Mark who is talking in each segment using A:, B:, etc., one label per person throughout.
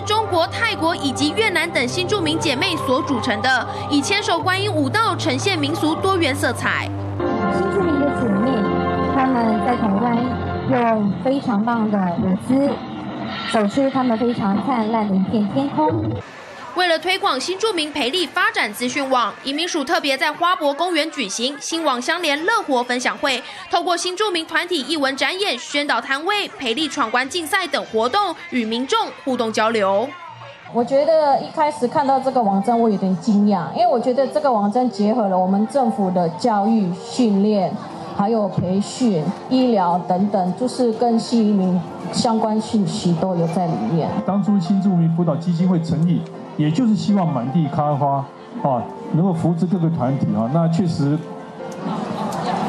A: 中国泰国以及越南等新著名姐妹所组成的以千手观音舞蹈呈现民俗多元色彩。
B: 新著名的姐妹她们在台湾用非常棒的舞姿走出她们非常灿烂的一片天空。
A: 为了推广新住民培力发展资讯网，移民署特别在花博公园举行新网相连乐活分享会，透过新住民团体艺文展演、宣导摊位、培力闯关竞赛等活动，与民众互动交流。
C: 我觉得一开始看到这个网站，我有点惊讶，因为我觉得这个网站结合了我们政府的教育训练，还有培训、医疗等等，就是跟新移民相关信息都有在里面。
D: 当初新住民辅导基金会成立。也就是希望满地开花，啊，能够扶持各个团体啊。那确实，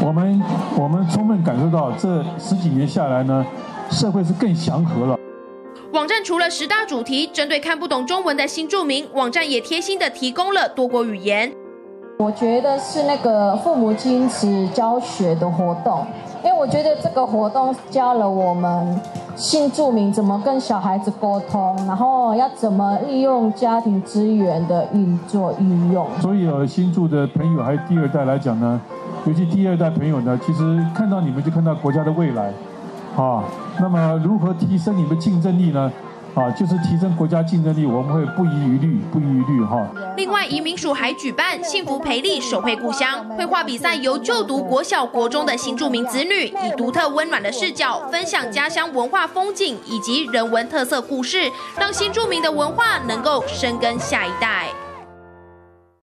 D: 我们我们充分感受到这十几年下来呢，社会是更祥和了。
A: 网站除了十大主题，针对看不懂中文的新住民，网站也贴心的提供了多国语言。
C: 我觉得是那个父母亲子教学的活动，因为我觉得这个活动教了我们。新住民怎么跟小孩子沟通，然后要怎么利用家庭资源的运作运用。
D: 所以有新住的朋友还有第二代来讲呢，尤其第二代朋友呢，其实看到你们就看到国家的未来，啊，那么如何提升你们竞争力呢？啊，就是提升国家竞争力，我们会不遗余力，不遗余力哈。
A: 另外，移民署还举办幸福培力手绘故乡绘画比赛，由就读国小、国中的新住民子女以独特温暖的视角，分享家乡文化风景以及人文特色故事，让新住民的文化能够深耕下一代。